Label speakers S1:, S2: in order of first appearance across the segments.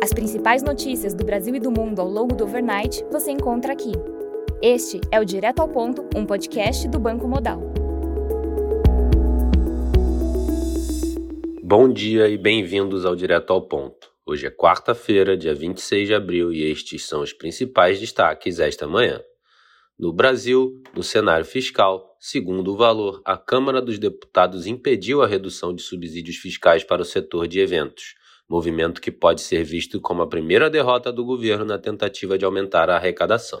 S1: As principais notícias do Brasil e do mundo ao longo do overnight você encontra aqui. Este é o Direto ao Ponto, um podcast do Banco Modal.
S2: Bom dia e bem-vindos ao Direto ao Ponto. Hoje é quarta-feira, dia 26 de abril, e estes são os principais destaques esta manhã. No Brasil, no cenário fiscal, segundo o valor, a Câmara dos Deputados impediu a redução de subsídios fiscais para o setor de eventos, movimento que pode ser visto como a primeira derrota do governo na tentativa de aumentar a arrecadação.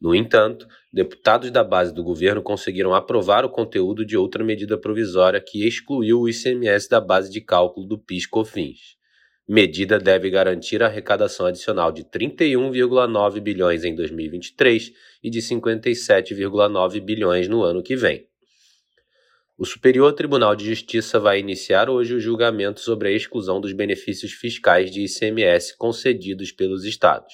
S2: No entanto, deputados da base do governo conseguiram aprovar o conteúdo de outra medida provisória que excluiu o ICMS da base de cálculo do PIS/COFINS. Medida deve garantir a arrecadação adicional de 31,9 bilhões em 2023 e de 57,9 bilhões no ano que vem. O Superior Tribunal de Justiça vai iniciar hoje o julgamento sobre a exclusão dos benefícios fiscais de ICMS concedidos pelos estados.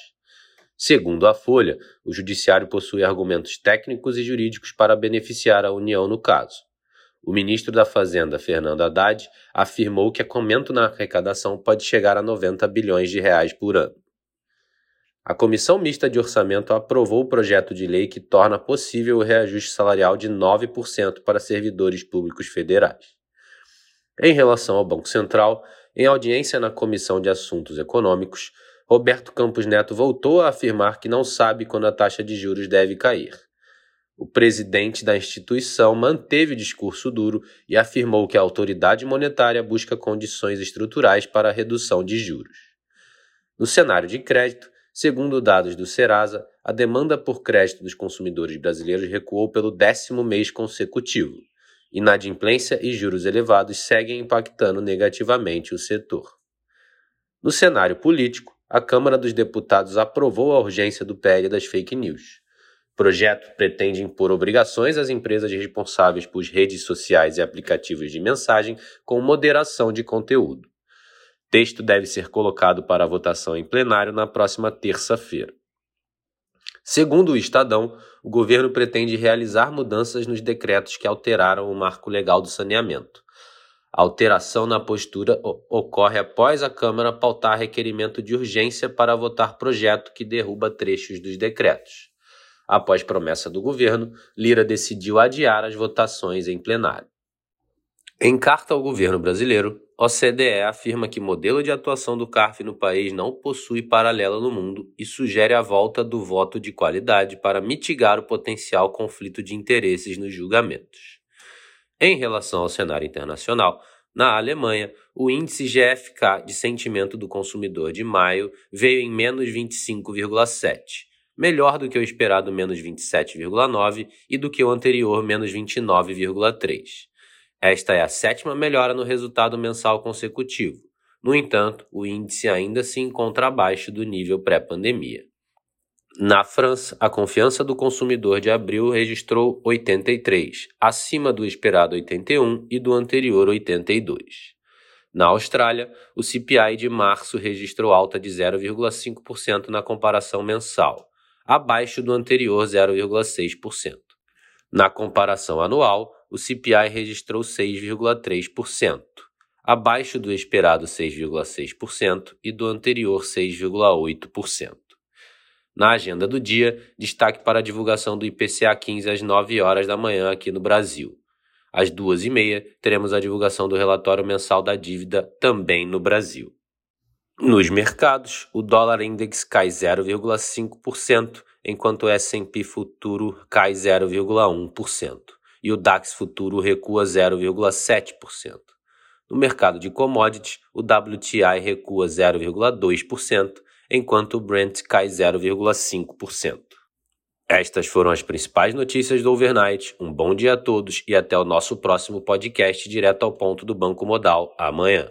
S2: Segundo a Folha, o Judiciário possui argumentos técnicos e jurídicos para beneficiar a União no caso. O ministro da Fazenda, Fernando Haddad, afirmou que aumento na arrecadação pode chegar a 90 bilhões de reais por ano. A Comissão Mista de Orçamento aprovou o projeto de lei que torna possível o reajuste salarial de 9% para servidores públicos federais. Em relação ao Banco Central, em audiência na Comissão de Assuntos Econômicos, Roberto Campos Neto voltou a afirmar que não sabe quando a taxa de juros deve cair. O presidente da instituição manteve discurso duro e afirmou que a autoridade monetária busca condições estruturais para a redução de juros. No cenário de crédito, segundo dados do Serasa, a demanda por crédito dos consumidores brasileiros recuou pelo décimo mês consecutivo. Inadimplência e juros elevados seguem impactando negativamente o setor. No cenário político, a Câmara dos Deputados aprovou a urgência do PL das fake news projeto pretende impor obrigações às empresas responsáveis por redes sociais e aplicativos de mensagem com moderação de conteúdo. Texto deve ser colocado para votação em plenário na próxima terça-feira. Segundo o Estadão, o governo pretende realizar mudanças nos decretos que alteraram o marco legal do saneamento. A alteração na postura ocorre após a Câmara pautar requerimento de urgência para votar projeto que derruba trechos dos decretos. Após promessa do governo, Lira decidiu adiar as votações em plenário. Em carta ao governo brasileiro, OCDE afirma que modelo de atuação do CARF no país não possui paralelo no mundo e sugere a volta do voto de qualidade para mitigar o potencial conflito de interesses nos julgamentos. Em relação ao cenário internacional, na Alemanha, o índice GFK de sentimento do consumidor de maio veio em menos 25,7 melhor do que o esperado menos 27,9% e do que o anterior menos 29,3%. Esta é a sétima melhora no resultado mensal consecutivo. No entanto, o índice ainda se encontra abaixo do nível pré-pandemia. Na França, a confiança do consumidor de abril registrou 83, acima do esperado 81 e do anterior 82. Na Austrália, o CPI de março registrou alta de 0,5% na comparação mensal, abaixo do anterior 0,6%. Na comparação anual, o CPI registrou 6,3%, abaixo do esperado 6,6% e do anterior 6,8%. Na agenda do dia, destaque para a divulgação do IPCA 15 às 9 horas da manhã aqui no Brasil. Às duas e meia, teremos a divulgação do relatório mensal da dívida também no Brasil. Nos mercados, o dólar index cai 0,5%, enquanto o S&P futuro cai 0,1% e o DAX futuro recua 0,7%. No mercado de commodities, o WTI recua 0,2%, enquanto o Brent cai 0,5%. Estas foram as principais notícias do overnight. Um bom dia a todos e até o nosso próximo podcast direto ao ponto do Banco Modal amanhã.